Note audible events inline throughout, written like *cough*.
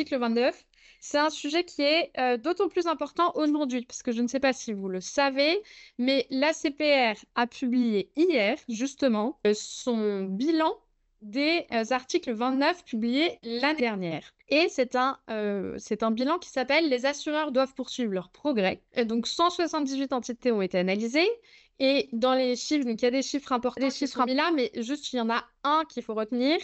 l'article 29, c'est un sujet qui est euh, d'autant plus important aujourd'hui, parce que je ne sais pas si vous le savez, mais l'ACPR a publié hier, justement, euh, son bilan des euh, articles 29 publiés l'année dernière. Et c'est un, c'est un bilan qui s'appelle Les assureurs doivent poursuivre leur progrès. Et donc 178 entités ont été analysées. Et dans les chiffres, donc il y a des chiffres importants, des chiffres là, mais juste il y en a un qu'il faut retenir.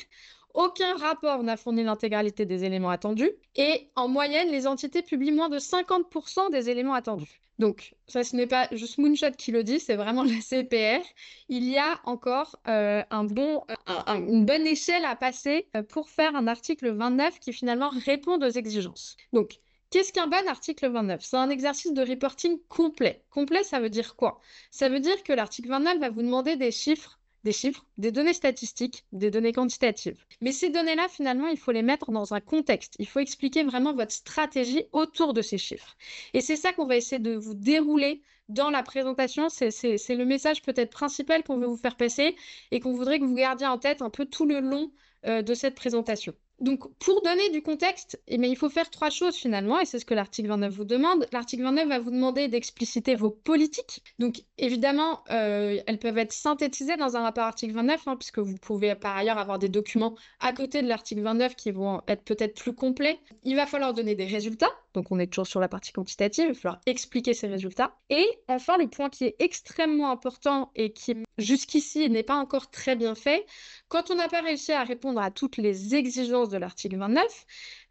Aucun rapport n'a fourni l'intégralité des éléments attendus et en moyenne, les entités publient moins de 50% des éléments attendus. Donc, ça, ce n'est pas juste Moonshot qui le dit, c'est vraiment *laughs* la CPR. Il y a encore euh, bon, une bonne échelle à passer euh, pour faire un article 29 qui finalement répond aux exigences. Donc, Qu'est-ce qu'un bon article 29 C'est un exercice de reporting complet. Complet, ça veut dire quoi? Ça veut dire que l'article 29 va vous demander des chiffres des chiffres, des données statistiques, des données quantitatives. Mais ces données-là, finalement, il faut les mettre dans un contexte. Il faut expliquer vraiment votre stratégie autour de ces chiffres. Et c'est ça qu'on va essayer de vous dérouler dans la présentation. C'est le message peut-être principal qu'on veut vous faire passer et qu'on voudrait que vous gardiez en tête un peu tout le long euh, de cette présentation. Donc, pour donner du contexte, eh il faut faire trois choses finalement, et c'est ce que l'article 29 vous demande. L'article 29 va vous demander d'expliciter vos politiques. Donc, évidemment, euh, elles peuvent être synthétisées dans un rapport article 29, hein, puisque vous pouvez par ailleurs avoir des documents à côté de l'article 29 qui vont être peut-être plus complets. Il va falloir donner des résultats. Donc, on est toujours sur la partie quantitative. Il va falloir expliquer ces résultats. Et enfin, le point qui est extrêmement important et qui jusqu'ici n'est pas encore très bien fait, quand on n'a pas réussi à répondre à toutes les exigences de l'article 29,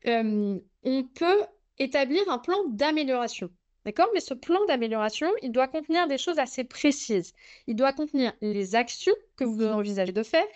euh, on peut établir un plan d'amélioration. D'accord? Mais ce plan d'amélioration, il doit contenir des choses assez précises. Il doit contenir les actions que vous envisagez de faire.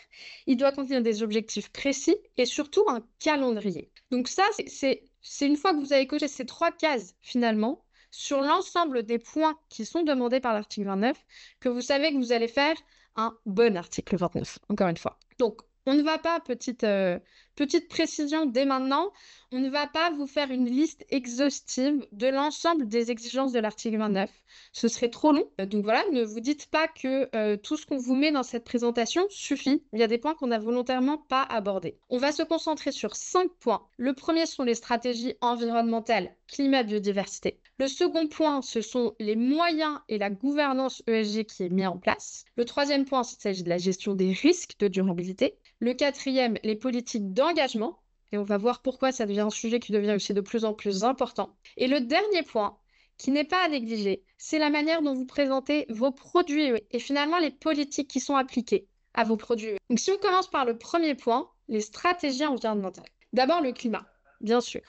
Il doit contenir des objectifs précis et surtout un calendrier. Donc ça, c'est une fois que vous avez coché ces trois cases, finalement, sur l'ensemble des points qui sont demandés par l'article 29, que vous savez que vous allez faire un bon article 29, encore une fois. Donc, on ne va pas, petite, euh, petite précision dès maintenant, on ne va pas vous faire une liste exhaustive de l'ensemble des exigences de l'article 29. Ce serait trop long. Euh, donc voilà, ne vous dites pas que euh, tout ce qu'on vous met dans cette présentation suffit. Il y a des points qu'on n'a volontairement pas abordés. On va se concentrer sur cinq points. Le premier sont les stratégies environnementales, climat, biodiversité. Le second point, ce sont les moyens et la gouvernance ESG qui est mis en place. Le troisième point, il s'agit de la gestion des risques de durabilité. Le quatrième, les politiques d'engagement. Et on va voir pourquoi ça devient un sujet qui devient aussi de plus en plus important. Et le dernier point, qui n'est pas à négliger, c'est la manière dont vous présentez vos produits et finalement les politiques qui sont appliquées à vos produits. Donc si on commence par le premier point, les stratégies environnementales. D'abord le climat, bien sûr.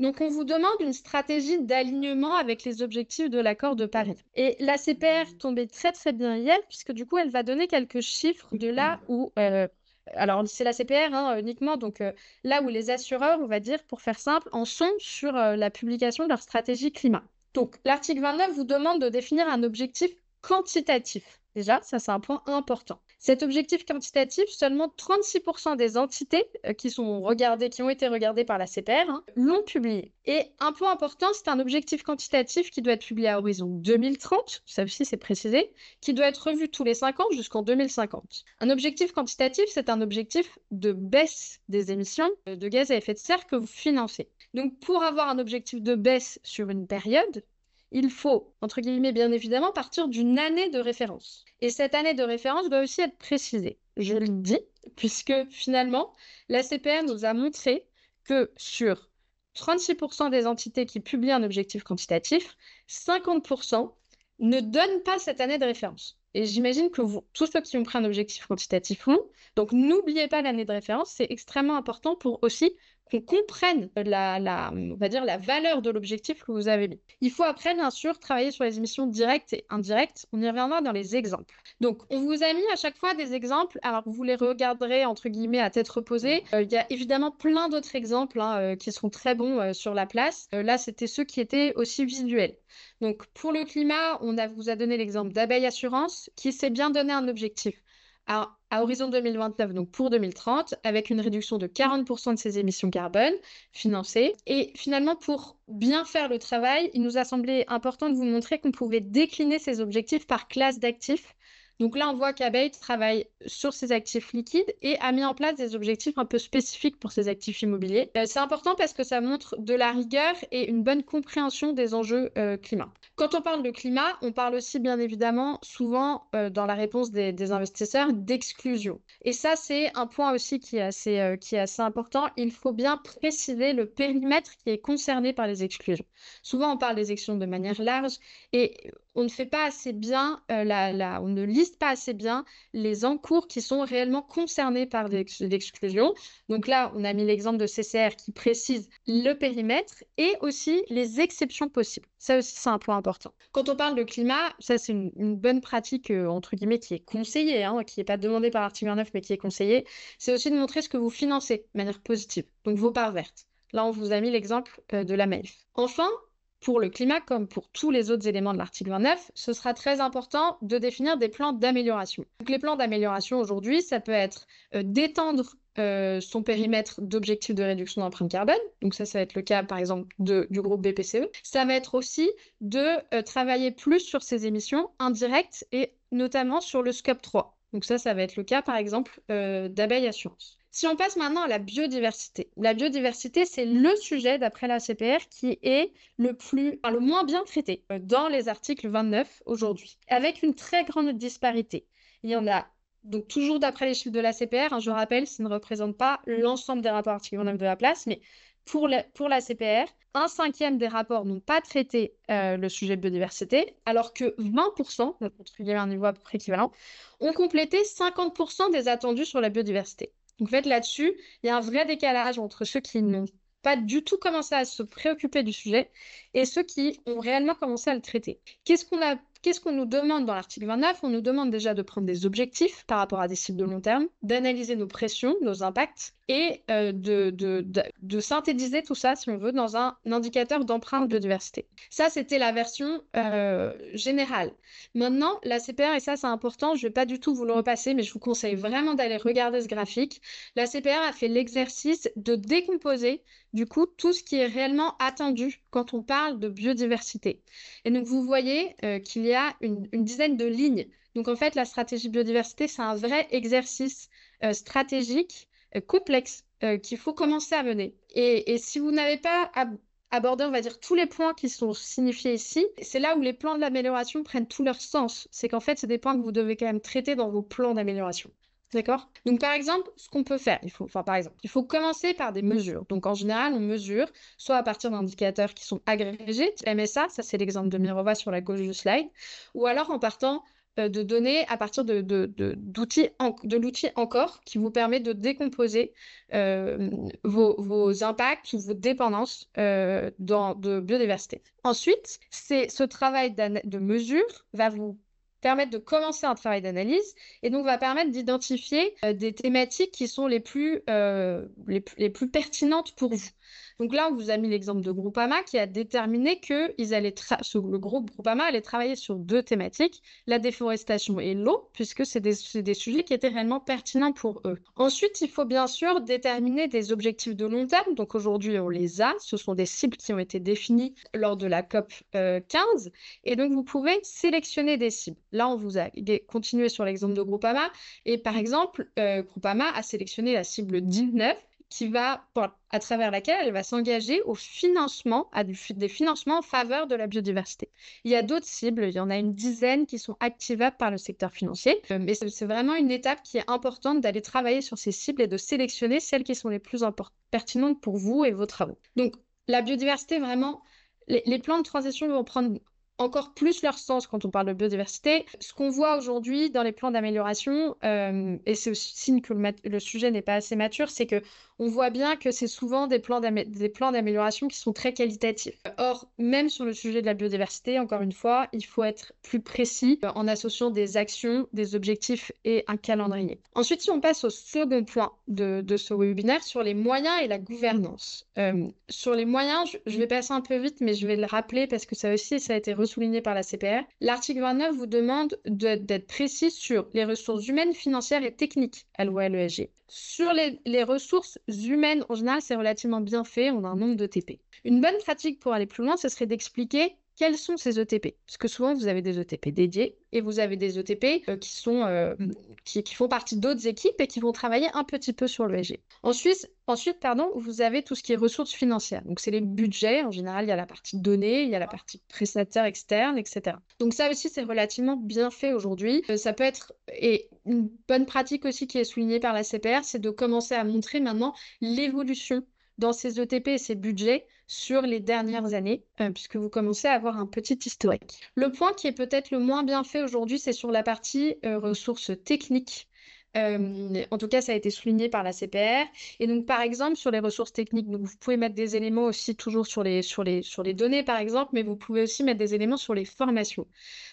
Donc, on vous demande une stratégie d'alignement avec les objectifs de l'accord de Paris. Et la CPR tombait très très bien hier, puisque du coup, elle va donner quelques chiffres de là où euh, alors c'est la CPR hein, uniquement, donc euh, là où les assureurs, on va dire, pour faire simple, en sont sur euh, la publication de leur stratégie climat. Donc l'article 29 vous demande de définir un objectif quantitatif. Déjà, ça c'est un point important. Cet objectif quantitatif, seulement 36% des entités euh, qui sont regardées, qui ont été regardées par la CPR, hein, l'ont publié. Et un point important, c'est un objectif quantitatif qui doit être publié à horizon 2030, ça aussi c'est précisé, qui doit être revu tous les 5 ans jusqu'en 2050. Un objectif quantitatif, c'est un objectif de baisse des émissions de gaz à effet de serre que vous financez. Donc pour avoir un objectif de baisse sur une période, il faut, entre guillemets, bien évidemment, partir d'une année de référence. Et cette année de référence doit aussi être précisée. Je le dis, puisque finalement, la CPR nous a montré que sur 36% des entités qui publient un objectif quantitatif, 50% ne donnent pas cette année de référence. Et j'imagine que vous, tous ceux qui ont pris un objectif quantitatif l'ont. Donc n'oubliez pas l'année de référence, c'est extrêmement important pour aussi qu'on comprenne la, on va dire, la valeur de l'objectif que vous avez mis. Il faut après, bien sûr, travailler sur les émissions directes et indirectes. On y reviendra dans les exemples. Donc, on vous a mis à chaque fois des exemples. Alors, vous les regarderez, entre guillemets, à tête reposée. Euh, il y a évidemment plein d'autres exemples hein, euh, qui sont très bons euh, sur la place. là, c'était ceux qui étaient aussi visuels. Donc, pour le climat, on a, vous a donné l'exemple d'Abeille Assurance, qui s'est bien donné un objectif à, horizon 2029, donc pour 2030, avec une réduction de 40% de ses émissions carbone financées. Et finalement, pour bien faire le travail, il nous a semblé important de vous montrer qu'on pouvait décliner ces objectifs par classe d'actifs Donc là, on voit qu'Abeille travaille sur ses actifs liquides et a mis en place des objectifs un peu spécifiques pour ses actifs immobiliers. Euh, c'est important parce que ça montre de la rigueur et une bonne compréhension des enjeux euh, climat. Quand on parle de climat, on parle aussi bien évidemment souvent euh, dans la réponse des, investisseurs d'exclusion. Et ça, c'est un point aussi qui est, assez, qui est assez important. Il faut bien préciser le périmètre qui est concerné par les exclusions. Souvent, on parle des exclusions de manière large et on ne fait pas assez bien, euh, la, on ne liste pas assez bien les encours qui sont réellement concernés par l'exclusion. Donc là, on a mis l'exemple de CCR qui précise le périmètre et aussi les exceptions possibles. Ça aussi, c'est un point important. Quand on parle de climat, ça, c'est une, bonne pratique, euh, entre guillemets, qui est conseillée, hein, qui n'est pas demandée par l'article 29, mais qui est conseillée. C'est aussi de montrer ce que vous financez de manière positive, donc vos parts vertes. Là, on vous a mis l'exemple euh, de la MELF. Enfin, pour le climat, comme pour tous les autres éléments de l'article 29, ce sera très important de définir des plans d'amélioration. Donc, les plans d'amélioration aujourd'hui, ça peut être euh, d'étendre euh, son périmètre d'objectifs de réduction d'empreinte carbone. Donc ça, ça va être le cas, par exemple, du groupe BPCE. Ça va être aussi de euh, travailler plus sur ses émissions indirectes et notamment sur le scope 3. Donc ça, ça va être le cas, par exemple, d'Abeille Assurance. Si on passe maintenant à la biodiversité, la biodiversité, c'est le sujet d'après la CPR qui est le plus, le moins bien traité euh, dans les articles 29 aujourd'hui, avec une très grande disparité. Il y en a donc toujours d'après les chiffres de la CPR, hein, je rappelle, ça ne représente pas l'ensemble des rapports articles 29 de la place, mais pour la, pour la CPR, un cinquième des rapports n'ont pas traité euh, le sujet de biodiversité, alors que 20%, notre un niveau à peu près équivalent, ont complété 50% des attendus sur la biodiversité. Donc, en fait, là-dessus, il y a un vrai décalage entre ceux qui n'ont pas du tout commencé à se préoccuper du sujet et ceux qui ont réellement commencé à le traiter. Qu'est-ce qu'on nous demande dans l'article 29 On nous demande déjà de prendre des objectifs par rapport à des cibles de long terme, d'analyser nos pressions, nos impacts et euh, de, synthétiser tout ça, si on veut, dans un, indicateur d'empreinte de diversité. Ça, c'était la version euh, générale. Maintenant, la CPR, et ça c'est important, je ne vais pas du tout vous le repasser, mais je vous conseille vraiment d'aller regarder ce graphique. La CPR a fait l'exercice de décomposer du coup tout ce qui est réellement attendu quand on parle de biodiversité. Et donc vous voyez euh, qu'il y a une, dizaine de lignes. Donc en fait, la stratégie biodiversité, c'est un vrai exercice stratégique complexe qu'il faut commencer à mener. Et, si vous n'avez pas abordé, on va dire, tous les points qui sont signifiés ici, c'est là où les plans de l'amélioration prennent tout leur sens. C'est qu'en fait, c'est des points que vous devez quand même traiter dans vos plans d'amélioration. D'accord? Donc, par exemple, ce qu'on peut faire, il faut, enfin, par exemple, il faut commencer par des mesures. Donc, en général, on mesure soit à partir d'indicateurs qui sont agrégés, MSA, ça c'est l'exemple de Mirova sur la gauche du slide, ou alors en partant euh, de données à partir de, d'outils de l'outil encore qui vous permet de décomposer euh, vos, impacts ou vos dépendances euh, dans, de biodiversité. Ensuite, c'est ce travail de mesure va vous permettre de commencer un travail d'analyse et donc va permettre d'identifier euh, des thématiques qui sont les plus, euh, les, les, plus pertinentes pour vous. Donc là, on vous a mis l'exemple de Groupama qui a déterminé que ils allaient le groupe Groupama allait travailler sur deux thématiques, la déforestation et l'eau, puisque c'est des, des, sujets qui étaient réellement pertinents pour eux. Ensuite, il faut bien sûr déterminer des objectifs de long terme. Donc aujourd'hui, on les a. Ce sont des cibles qui ont été définies lors de la COP 15. Euh, et donc, vous pouvez sélectionner des cibles. Là, on vous a continué sur l'exemple de Groupama. Et par exemple, euh, Groupama a sélectionné la cible 19 qui va, à travers laquelle elle va s'engager au financement, à des financements en faveur de la biodiversité. Il y a d'autres cibles, il y en a une dizaine qui sont activables par le secteur financier, euh, mais c'est vraiment une étape qui est importante d'aller travailler sur ces cibles et de sélectionner celles qui sont les plus pertinentes pour vous et vos travaux. Donc, la biodiversité, vraiment, les, les plans de transition vont prendre encore plus leur sens quand on parle de biodiversité. Ce qu'on voit aujourd'hui dans les plans d'amélioration, euh, et c'est aussi signe que le, sujet n'est pas assez mature, c'est que on voit bien que c'est souvent des plans d'amélioration qui sont très qualitatifs. Or, même sur le sujet de la biodiversité, encore une fois, il faut être plus précis euh, en associant des actions, des objectifs et un calendrier. Ensuite, si on passe au second point de, ce webinaire, sur les moyens et la gouvernance. Euh, sur les moyens, je, je, vais passer un peu vite, mais je vais le rappeler parce que ça aussi, ça a été souligné par la CPR, l'article 29 vous demande d'être précis sur les ressources humaines, financières et techniques à l'ESG. Sur les, les, ressources humaines, en général, c'est relativement bien fait, on a un nombre de TP. Une bonne pratique pour aller plus loin, ce serait d'expliquer quels sont ces ETP. Parce que souvent, vous avez des ETP dédiés et vous avez des ETP euh, qui, sont, euh, qui, qui, font partie d'autres équipes et qui vont travailler un petit peu sur l'ESG. Ensuite, ensuite pardon, vous avez tout ce qui est ressources financières. Donc, c'est les budgets. En général, il y a la partie données, il y a la partie prestataire externe, etc. Donc, ça aussi, c'est relativement bien fait aujourd'hui. Euh, ça peut être, et une bonne pratique aussi qui est soulignée par la CPR, c'est de commencer à montrer maintenant l'évolution dans ces ETP et ces budgets sur les dernières années, euh, puisque vous commencez à avoir un petit historique. Le point qui est peut-être le moins bien fait aujourd'hui, c'est sur la partie euh, ressources techniques. Euh, en tout cas, ça a été souligné par la CPR. Et donc, par exemple, sur les ressources techniques, vous pouvez mettre des éléments aussi toujours sur les, sur les, sur les données, par exemple, mais vous pouvez aussi mettre des éléments sur les formations.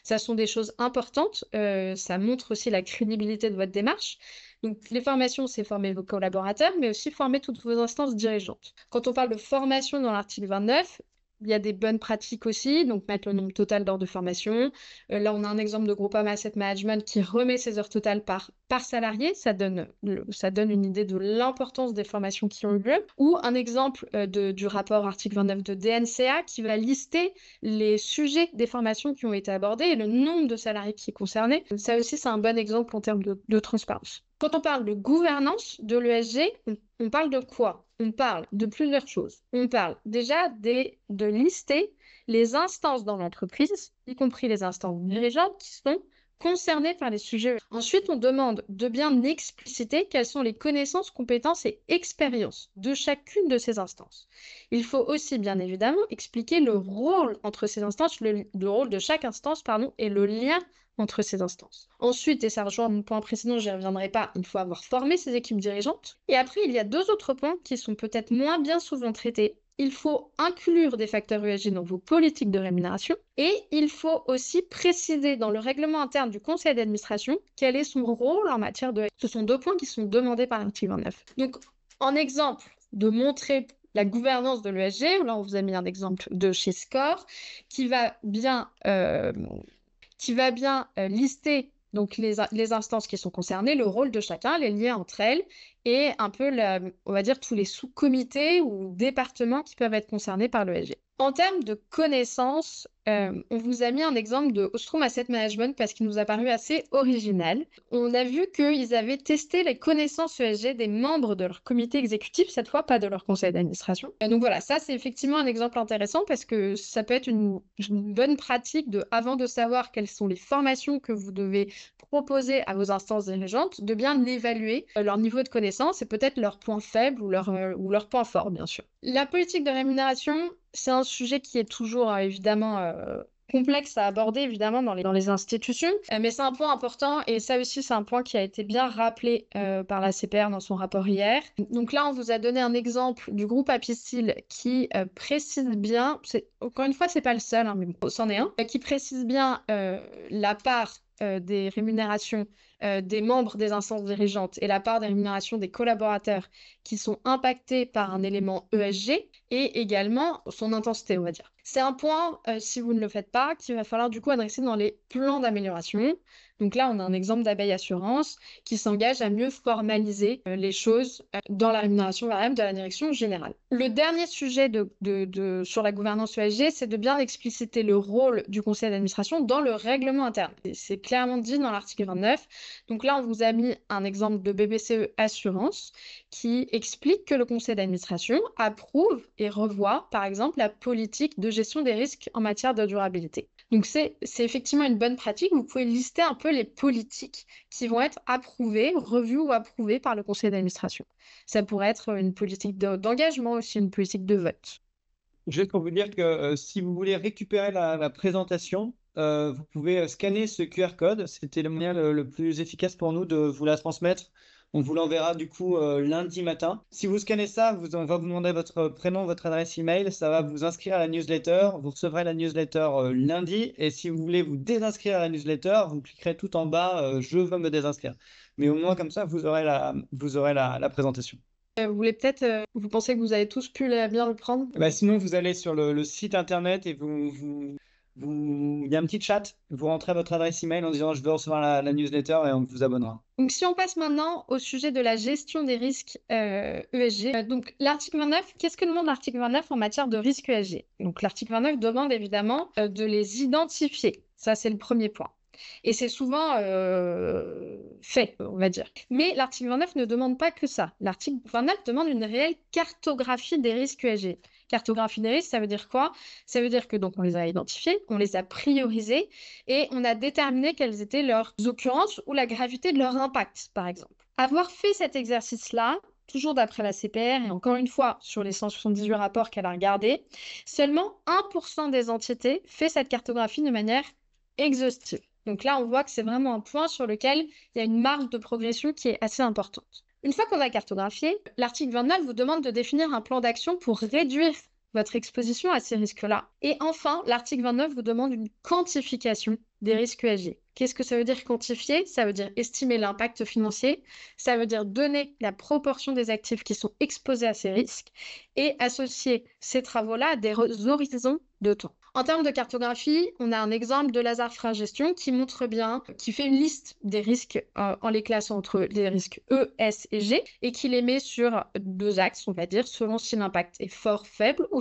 Ça sont des choses importantes. ça montre aussi la crédibilité de votre démarche. Donc, les formations, c'est former vos collaborateurs, mais aussi former toutes vos instances dirigeantes. Quand on parle de formation dans l'article 29, il y a des bonnes pratiques aussi, donc mettre le nombre total d'heures de formation. Euh, là, on a un exemple de Groupama Asset Management qui remet ses heures totales par, par salarié. Ça donne, ça donne une idée de l'importance des formations qui ont eu lieu. Ou un exemple euh, de, du rapport article 29 de DNCA qui va lister les sujets des formations qui ont été abordées et le nombre de salariés qui est concerné. Ça aussi, c'est un bon exemple en termes de transparence. Quand on parle de gouvernance de l'ESG, on, parle de quoi? On parle de plusieurs choses. On parle déjà de lister les instances dans l'entreprise, y compris les instances dirigeantes qui sont concernées par les sujets. Ensuite, on demande de bien expliciter quelles sont les connaissances, compétences et expériences de chacune de ces instances. Il faut aussi, bien évidemment, expliquer le rôle entre ces instances, le, le rôle de chaque instance, pardon, et le lien entre ces instances. Ensuite, et ça rejoint mon point précédent, je n'y reviendrai pas, il faut avoir formé ces équipes dirigeantes. Et après, il y a deux autres points qui sont peut-être moins bien souvent traités. Il faut inclure des facteurs ESG dans vos politiques de rémunération et il faut aussi préciser dans le règlement interne du conseil d'administration quel est son rôle en matière de... Ce sont deux points qui sont demandés par l'article 29. Donc, en exemple de montrer la gouvernance de l'ESG, là on vous a mis un exemple de chez Score, qui va bien euh, qui va bien euh, lister donc les, les, instances qui sont concernées, le rôle de chacun, les liens entre elles et un peu, on va dire, tous les sous-comités ou départements qui peuvent être concernés par l'ESG. En termes de connaissances, euh, on vous a mis un exemple de Ostrom Asset Management parce qu'il nous a paru assez original. On a vu qu'ils avaient testé les connaissances ESG des membres de leur comité exécutif, cette fois pas de leur conseil d'administration. donc voilà, ça c'est effectivement un exemple intéressant parce que ça peut être une, une, bonne pratique de, avant de savoir quelles sont les formations que vous devez proposer à vos instances dirigeantes, de bien évaluer euh, leur niveau de connaissance et peut-être leurs points faibles ou leurs euh, ou leurs points forts, bien sûr. La politique de rémunération, c'est un sujet qui est toujours euh, évidemment euh, complexe à aborder évidemment dans les, dans les institutions, euh, mais c'est un point important et ça aussi c'est un point qui a été bien rappelé par la CPR dans son rapport hier. Donc là on vous a donné un exemple du groupe Apicil qui précise bien, encore une fois c'est pas le seul, hein, mais c'en est un, qui précise bien la part des rémunérations des membres des instances dirigeantes et la part des rémunérations des collaborateurs qui sont impactés par un élément ESG et également son intensité, on va dire. C'est un point, euh, si vous ne le faites pas, qu'il va falloir du coup adresser dans les plans d'amélioration. Donc là, on a un exemple d'abeille assurance qui s'engage à mieux formaliser euh, les choses euh, dans la rémunération variable de la direction générale. Le dernier sujet sur la gouvernance ESG, c'est de bien expliciter le rôle du conseil d'administration dans le règlement interne. C'est clairement dit dans l'article 29. Donc là, on vous a mis un exemple de BBCE Assurance qui explique que le conseil d'administration approuve et revoit, par exemple, la politique de gestion des risques en matière de durabilité. Donc c'est effectivement une bonne pratique. Vous pouvez lister un peu les politiques qui vont être approuvées, revues ou approuvées par le conseil d'administration. Ça pourrait être une politique d'engagement aussi, une politique de vote. Juste pour vous dire que euh, si vous voulez récupérer la, présentation, euh, vous pouvez scanner ce QR code. C'était le moyen le, plus efficace pour nous de vous la transmettre on vous l'enverra du coup euh, lundi matin. Si vous scannez ça, vous, on va vous demander votre prénom, votre adresse email. Ça va vous inscrire à la newsletter. Vous recevrez la newsletter euh, lundi. Et si vous voulez vous désinscrire à la newsletter, vous cliquerez tout en bas euh, Je veux me désinscrire. Mais au moins comme ça, vous aurez la, vous aurez la, présentation. Vous voulez peut-être, vous pensez que vous avez tous pu bien le prendre? Bah, Sinon, vous allez sur le, site internet et vous, vous il y a un petit chat, vous rentrez votre adresse email en disant je veux recevoir la, newsletter et on vous abonnera. Donc, si on passe maintenant au sujet de la gestion des risques ESG, euh, e donc l'article 29, qu'est-ce que demande l'article 29 en matière de risques ESG Donc, l'article 29 demande évidemment euh, de les identifier. Ça, c'est le premier point. Et c'est souvent euh, fait, on va dire. Mais l'article 29 ne demande pas que ça. L'article 29 demande une réelle cartographie des risques ESG. Cartographie des ça veut dire quoi? Ça veut dire que donc on les a identifiés, on les a priorisés et on a déterminé quelles étaient leurs occurrences ou la gravité de leur impact, par exemple. Avoir fait cet exercice-là, toujours d'après la CPR, et encore une fois, sur les 178 rapports qu'elle a regardés, seulement 1% des entités fait cette cartographie de manière exhaustive. Donc là, on voit que c'est vraiment un point sur lequel il y a une marge de progression qui est assez importante. Une fois qu'on a cartographié, l'article 29 vous demande de définir un plan d'action pour réduire votre exposition à ces risques-là. Et enfin, l'article 29 vous demande une quantification des risques ESG. Qu'est-ce que ça veut dire quantifier? Ça veut dire estimer l'impact financier, ça veut dire donner la proportion des actifs qui sont exposés à ces risques et associer ces travaux-là à des horizons de temps. En termes de cartographie, on a un exemple de Lazare Gestion qui montre bien, qui fait une liste des risques euh, en les classant entre les risques E, S et G et qui les met sur deux axes, on va dire, selon si l'impact est fort, faible ou,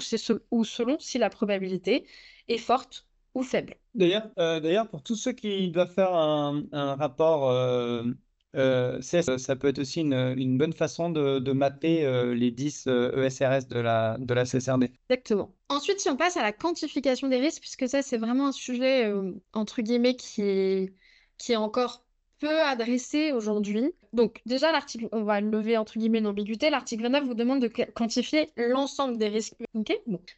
ou selon si la probabilité est forte ou faible. D'ailleurs, euh, pour tous ceux qui doivent faire un, rapport euh, euh, ça peut être aussi une, bonne façon de, mapper euh, les 10 ESRS e de la, de CSRD. Exactement. Ensuite, si on passe à la quantification des risques, puisque ça, c'est vraiment un sujet, euh, entre guillemets, qui est encore peu adressé aujourd'hui. Donc déjà, l'article, on va lever entre guillemets l'ambiguïté. L'article 29 vous demande de quantifier l'ensemble des risques.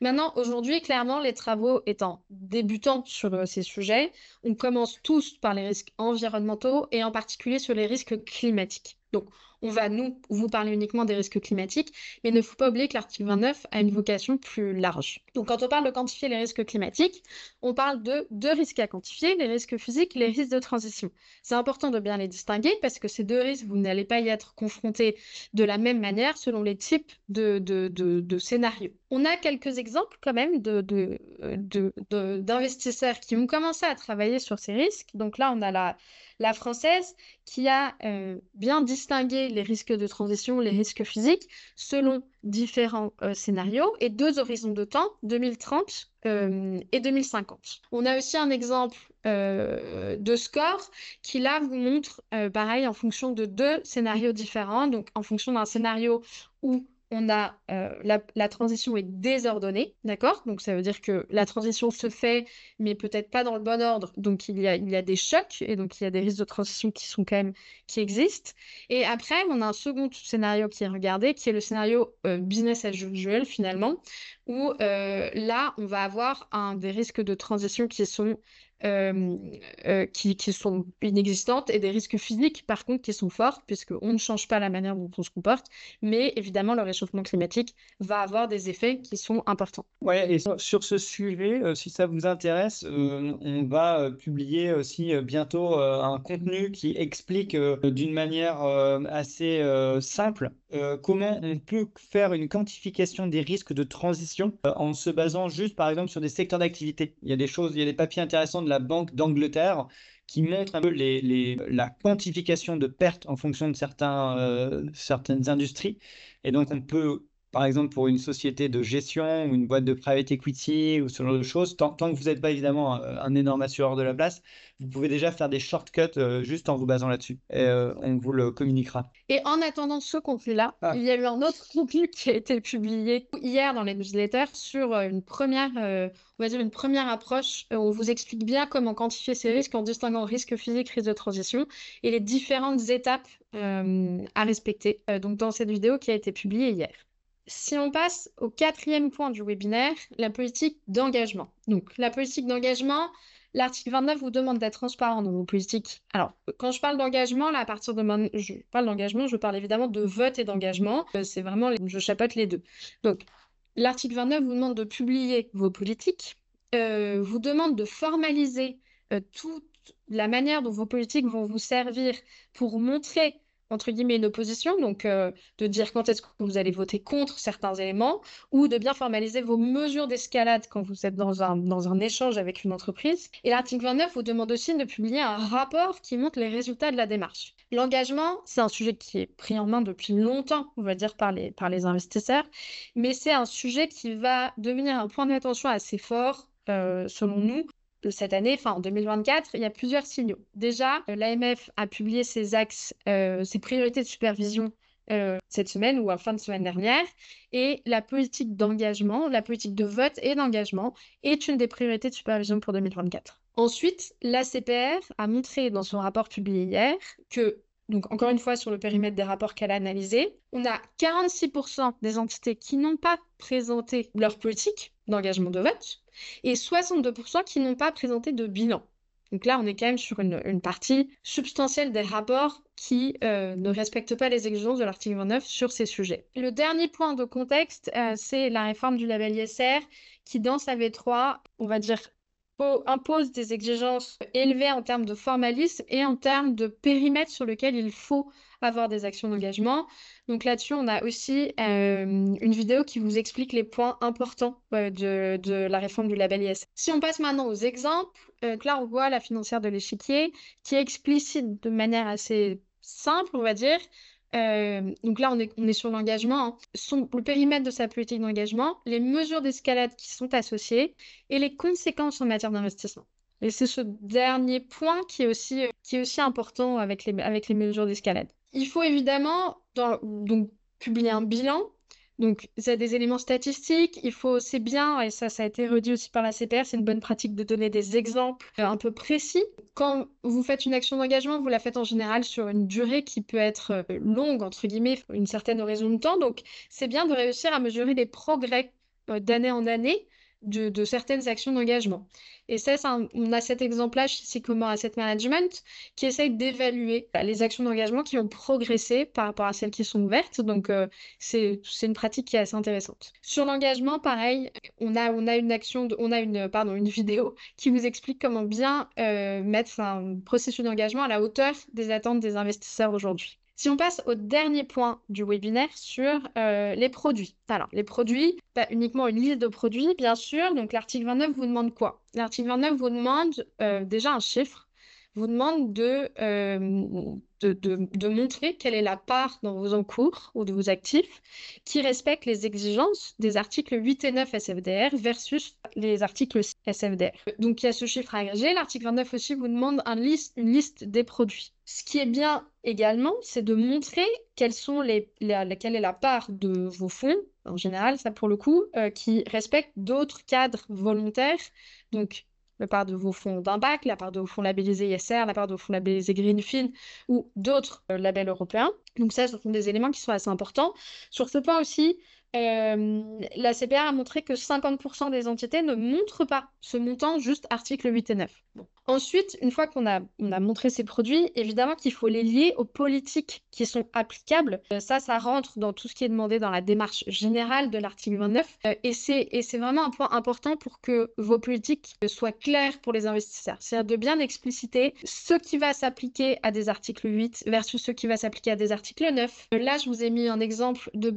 Maintenant, aujourd'hui, clairement, les travaux étant débutants sur euh, ces sujets, on commence tous par les risques environnementaux et en particulier sur les risques climatiques. Donc, on va nous vous parler uniquement des risques climatiques, mais il ne faut pas oublier que l'article 29 a une vocation plus large. Donc quand on parle de quantifier les risques climatiques, on parle de deux risques à quantifier, les risques physiques, les risques de transition. C'est important de bien les distinguer parce que ces deux risques, vous n'allez pas y être confrontés de la même manière selon les types de, scénarios. On a quelques exemples quand même d'investisseurs qui ont commencé à travailler sur ces risques. Donc là, on a la française qui a euh, bien distingué les risques de transition, les risques physiques, selon différents euh, scénarios et deux horizons de temps, 2030 euh, et 2050. On a aussi un exemple de score qui là vous montre, pareil, en fonction de deux scénarios différents, donc en fonction d'un scénario où on a euh, la, transition est désordonnée, d'accord? Donc ça veut dire que la transition se fait, mais peut-être pas dans le bon ordre. Donc il y a, des chocs et donc il y a des risques de transition qui sont quand même qui existent. Et après, on a un second scénario qui est regardé, qui est le scénario euh, business as usual finalement, où euh, là on va avoir des risques de transition qui sont qui, qui, sont inexistantes et des risques physiques, par contre, qui sont forts, puisqu'on ne change pas la manière dont on se comporte, mais évidemment, le réchauffement climatique va avoir des effets qui sont importants. Ouais, et sur ce sujet, euh, si ça vous intéresse, on va publier aussi bientôt un contenu qui explique d'une manière assez simple comment on peut faire une quantification des risques de transition en se basant juste, par exemple, sur des secteurs d'activité? Il y a des choses, il y a des papiers intéressants la Banque d'Angleterre qui montre un peu les, la quantification de pertes en fonction de certains, euh, certaines industries. Et donc, on peut par exemple pour une société de gestion ou une boîte de private equity ou ce genre de choses, tant, que vous n'êtes pas évidemment un, énorme assureur de la place, vous pouvez déjà faire des shortcuts euh, juste en vous basant là-dessus. Et euh, on vous le communiquera. Et en attendant ce contenu-là, ah. il y a eu un autre contenu *laughs* qui a été publié hier dans les newsletters sur euh, une première, on va dire une première approche. on vous explique bien comment quantifier ces risques en distinguant risque physique, risque de transition et les différentes étapes à respecter. donc dans cette vidéo qui a été publiée hier. Si on passe au quatrième point du webinaire, la politique d'engagement. Donc, la politique d'engagement, l'article 29 vous demande d'être transparent dans vos politiques. Alors, quand je parle d'engagement, là, à partir de mon... je parle d'engagement, je parle évidemment de vote et d'engagement. Euh, c'est vraiment, je chapote les deux. Donc, l'article 29 vous demande de publier vos politiques, euh, vous demande de formaliser euh, toute la manière dont vos politiques vont vous servir pour montrer entre guillemets, une opposition, donc euh, de dire quand est-ce que vous allez voter contre certains éléments, ou de bien formaliser vos mesures d'escalade quand vous êtes dans un, dans un échange avec une entreprise. Et l'article 29 vous demande aussi de publier un rapport qui montre les résultats de la démarche. L'engagement, c'est un sujet qui est pris en main depuis longtemps, on va dire, par les, par les investisseurs, mais c'est un sujet qui va devenir un point d'attention assez fort, euh, selon nous, cette année, enfin en 2024, il y a plusieurs signaux. Déjà, euh, l'AMF a publié ses axes, euh, ses priorités de supervision euh, cette semaine ou en fin de semaine dernière. Et la politique d'engagement, la politique de vote et d'engagement est une des priorités de supervision pour 2024. Ensuite, l'ACPR a montré dans son rapport publié hier que donc encore une fois sur le périmètre des rapports qu'elle a analysés, on a 46% des entités qui n'ont pas présenté leur politique d'engagement de vote et 62% qui n'ont pas présenté de bilan. Donc là, on est quand même sur une, partie substantielle des rapports qui euh, ne respectent pas les exigences de l'article 29 sur ces sujets. Le dernier point de contexte, euh, c'est la réforme du label ISR qui, dans sa V3, on va dire, impose des exigences élevées en termes de formalisme et en termes de périmètre sur lequel il faut avoir des actions d'engagement. Donc là-dessus, on a aussi euh, une vidéo qui vous explique les points importants euh, de, la réforme du label IS. Si on passe maintenant aux exemples, euh, là, on voit la financière de l'échiquier qui explicite de manière assez simple, on va dire, donc là, on est, sur l'engagement, hein. le périmètre de sa politique d'engagement, les mesures d'escalade qui sont associées et les conséquences en matière d'investissement. Et c'est ce dernier point qui est aussi, aussi important avec les, avec les mesures d'escalade. Il faut évidemment donc, publier un bilan. Donc, c'est des éléments statistiques. Il faut, c'est bien, et ça, ça a été redit aussi par la CPR, c'est une bonne pratique de donner des exemples euh, un peu précis. Quand vous faites une action d'engagement, vous la faites en général sur une durée qui peut être euh, longue, entre guillemets, une certaine horizon de temps. Donc, c'est bien de réussir à mesurer les progrès euh, d'année en année de, certaines actions d'engagement. Et ça, on a cet exemple-là chez Sycomore Asset Management qui essaye d'évaluer bah, les actions d'engagement qui ont progressé par rapport à celles qui sont ouvertes. Donc, euh, c'est une pratique qui est assez intéressante. Sur l'engagement, pareil, on a, on a une action, on a une, pardon, une vidéo qui vous explique comment bien euh, mettre un processus d'engagement à la hauteur des attentes des investisseurs aujourd'hui. Si on passe au dernier point du webinaire sur euh, les produits. Alors, les produits, pas uniquement une liste de produits, bien sûr. Donc, l'article 29 vous demande quoi? L'article 29 vous demande euh, déjà un chiffre, vous demande de, euh, de, de, montrer quelle est la part dans vos encours ou de vos actifs qui respecte les exigences des articles 8 et 9 SFDR versus les articles SFDR. Donc, il y a ce chiffre agrégé. L'article 29 aussi vous demande une liste des produits. Ce qui est bien également, c'est de montrer quelle est la part de vos fonds, en général, ça pour le coup, euh, qui respectent d'autres cadres volontaires. Donc, la part de vos fonds d'impact, la part de vos fonds labellisés ISR, la part de vos fonds labellisés Greenfin ou d'autres euh, labels européens. Donc ça, ce sont des éléments qui sont assez importants. Sur ce point aussi, euh, la CPR a montré que 50% des entités ne montrent pas ce montant, juste article 8 et 9. Ensuite, une fois qu'on a, on a montré ces produits, évidemment qu'il faut les lier aux politiques qui sont applicables. Euh, ça, ça rentre dans tout ce qui est demandé dans la démarche générale de l'article 29. Euh, et c'est vraiment un point important pour que vos politiques soient claires pour les investisseurs. C'est-à-dire de bien expliciter ce qui va s'appliquer à des articles 8 versus ce qui va s'appliquer à des articles 9. Euh, là, je vous ai mis un exemple de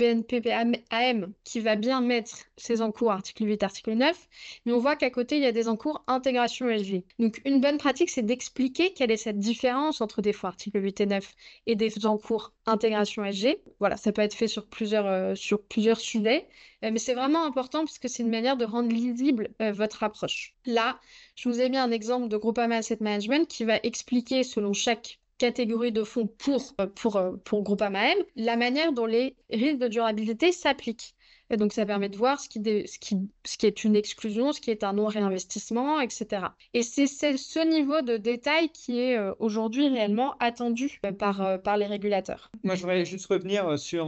Qui va bien mettre ses encours article 8, article 9. Mais on voit qu'à côté, il y a des encours intégration LG. Donc, une bonne pratique, c'est d'expliquer quelle est cette différence entre des fois articles 8 et 9 et des encours intégration SG. Voilà, ça peut être fait sur plusieurs, euh, sur plusieurs sujets, euh, mais c'est vraiment important puisque c'est une manière de rendre lisible euh, votre approche. Là, je vous ai mis un exemple de Groupama Asset Management qui va expliquer selon chaque catégorie de fonds pour, pour, pour Groupama M, la manière dont les risques de durabilité s'appliquent. Et donc, ça permet de voir ce qui, ce qui, ce qui est une exclusion, ce qui est un non-réinvestissement, etc. Et c'est ce niveau de détail qui est euh, aujourd'hui réellement attendu euh, par, euh, par les régulateurs. Moi, je voudrais juste revenir sur,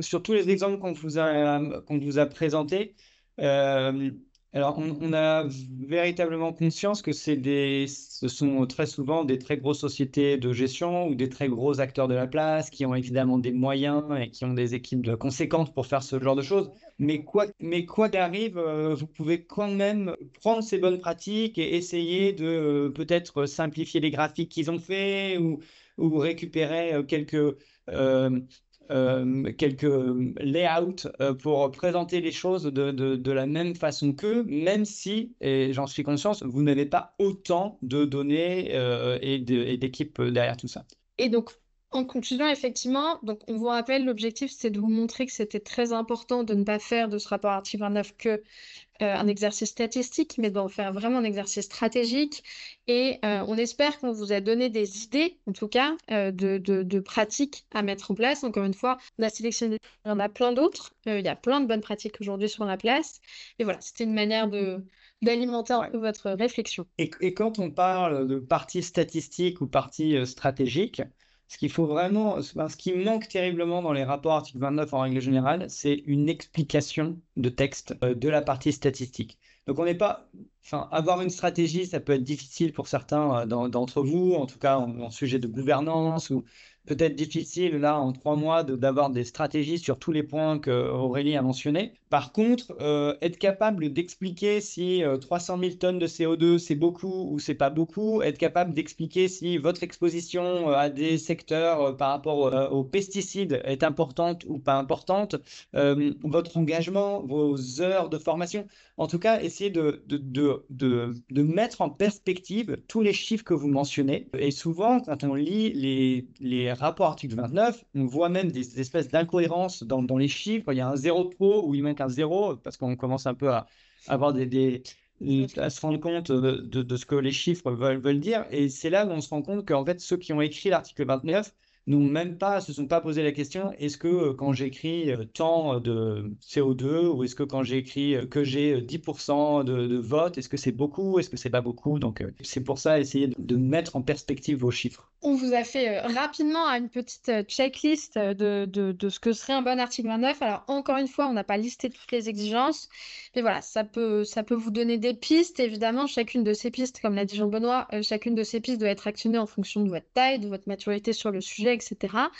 sur tous les exemples qu'on vous a, qu'on vous a présentés. Alors, on, a véritablement conscience que ce sont très souvent des très grosses sociétés de gestion ou des très gros acteurs de la place qui ont évidemment des moyens et qui ont des équipes conséquentes pour faire ce genre de choses. Mais quoi mais quoi euh, vous pouvez quand même prendre ces bonnes pratiques et essayer de euh, peut-être simplifier les graphiques qu'ils ont fait ou, récupérer euh, quelques quelques layouts euh, pour présenter les choses de, de, la même façon qu'eux, même si, et j'en suis conscient, vous n'avez pas autant de données euh, et d'équipes derrière tout ça. Et donc, en conclusion, effectivement, donc on vous rappelle, l'objectif, c'est de vous montrer que c'était très important de ne pas faire de ce rapport article 29 que euh, un exercice statistique, mais d'en faire vraiment un exercice stratégique. Et euh, on espère qu'on vous a donné des idées, en tout cas, euh, de, de, pratiques à mettre en place. Encore une fois, on a sélectionné, il y en a plein d'autres. il y a plein de bonnes pratiques aujourd'hui sur la place. Et voilà, c'était une manière de d'alimenter un peu votre réflexion. Et, et, quand on parle de partie statistique ou partie stratégique, ce qu'il faut vraiment, ce qui manque terriblement dans les rapports article 29 en règle générale, c'est une explication de texte euh, de la partie statistique. Donc on n'est pas, enfin, avoir une stratégie, ça peut être difficile pour certains euh, d'entre vous, en tout cas en, sujet de gouvernance ou peut-être difficile là en trois mois d'avoir des stratégies sur tous les points que Aurélie a mentionnés. Par contre, euh, être capable d'expliquer si 300 euh, 000 tonnes de CO2 c'est beaucoup ou c'est pas beaucoup, être capable d'expliquer si votre exposition euh, à des secteurs par rapport aux pesticides est importante ou pas importante, votre engagement, vos heures de formation, en tout cas, essayer de, de, de, de, mettre en perspective tous les chiffres que vous mentionnez. Et souvent, quand on lit les, les rapports article 29, on voit même des, espèces d'incohérences dans, dans, les chiffres. Il y a un zéro pro ou il manque un zéro parce qu'on commence un peu à avoir des à se rendre compte de, de, ce que les chiffres veulent, veulent dire. Et c'est là où on se rend compte qu'en fait, ceux qui ont écrit l'article 29 n'ont même pas, se sont pas posé la question est-ce que euh, quand j'écris euh, tant de CO2 ou est-ce que quand j'écris euh, que j'ai 10% de, de vote, est-ce que c'est beaucoup, est-ce que c'est pas beaucoup? Donc c'est pour ça essayer de, mettre en perspective vos chiffres. On vous a fait rapidement une petite checklist de, de, de, ce que serait un bon article 29. Alors encore une fois, on n'a pas listé toutes les exigences, mais voilà, ça peut, ça peut vous donner des pistes. Évidemment, chacune de ces pistes, comme l'a dit Jean-Benoît, chacune de ces pistes doit être actionnée en fonction de votre taille, de votre maturité sur le sujet etc.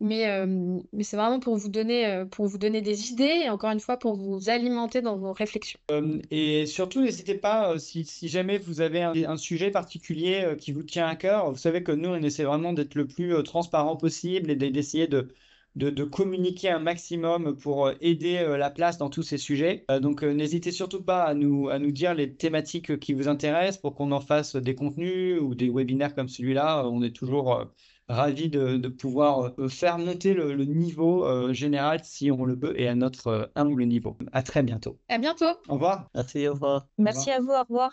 Mais, euh, mais c'est vraiment pour vous, donner, euh, pour vous donner des idées et encore une fois pour vous alimenter dans vos réflexions. Euh, et surtout, n'hésitez pas, si, jamais vous avez un, sujet particulier qui vous tient à cœur, vous savez que nous, on essaie vraiment d'être le plus transparent possible et d'essayer de, de, de, communiquer un maximum pour aider la place dans tous ces sujets. donc n'hésitez surtout pas à nous, à nous dire les thématiques qui vous intéressent pour qu'on en fasse des contenus ou des webinaires comme celui-là. On est toujours ravi de, pouvoir euh, faire monter le, niveau euh, général si on le veut et à notre euh, humble niveau. À très bientôt. À bientôt. Au revoir. Merci, au revoir. Merci à vous, au revoir.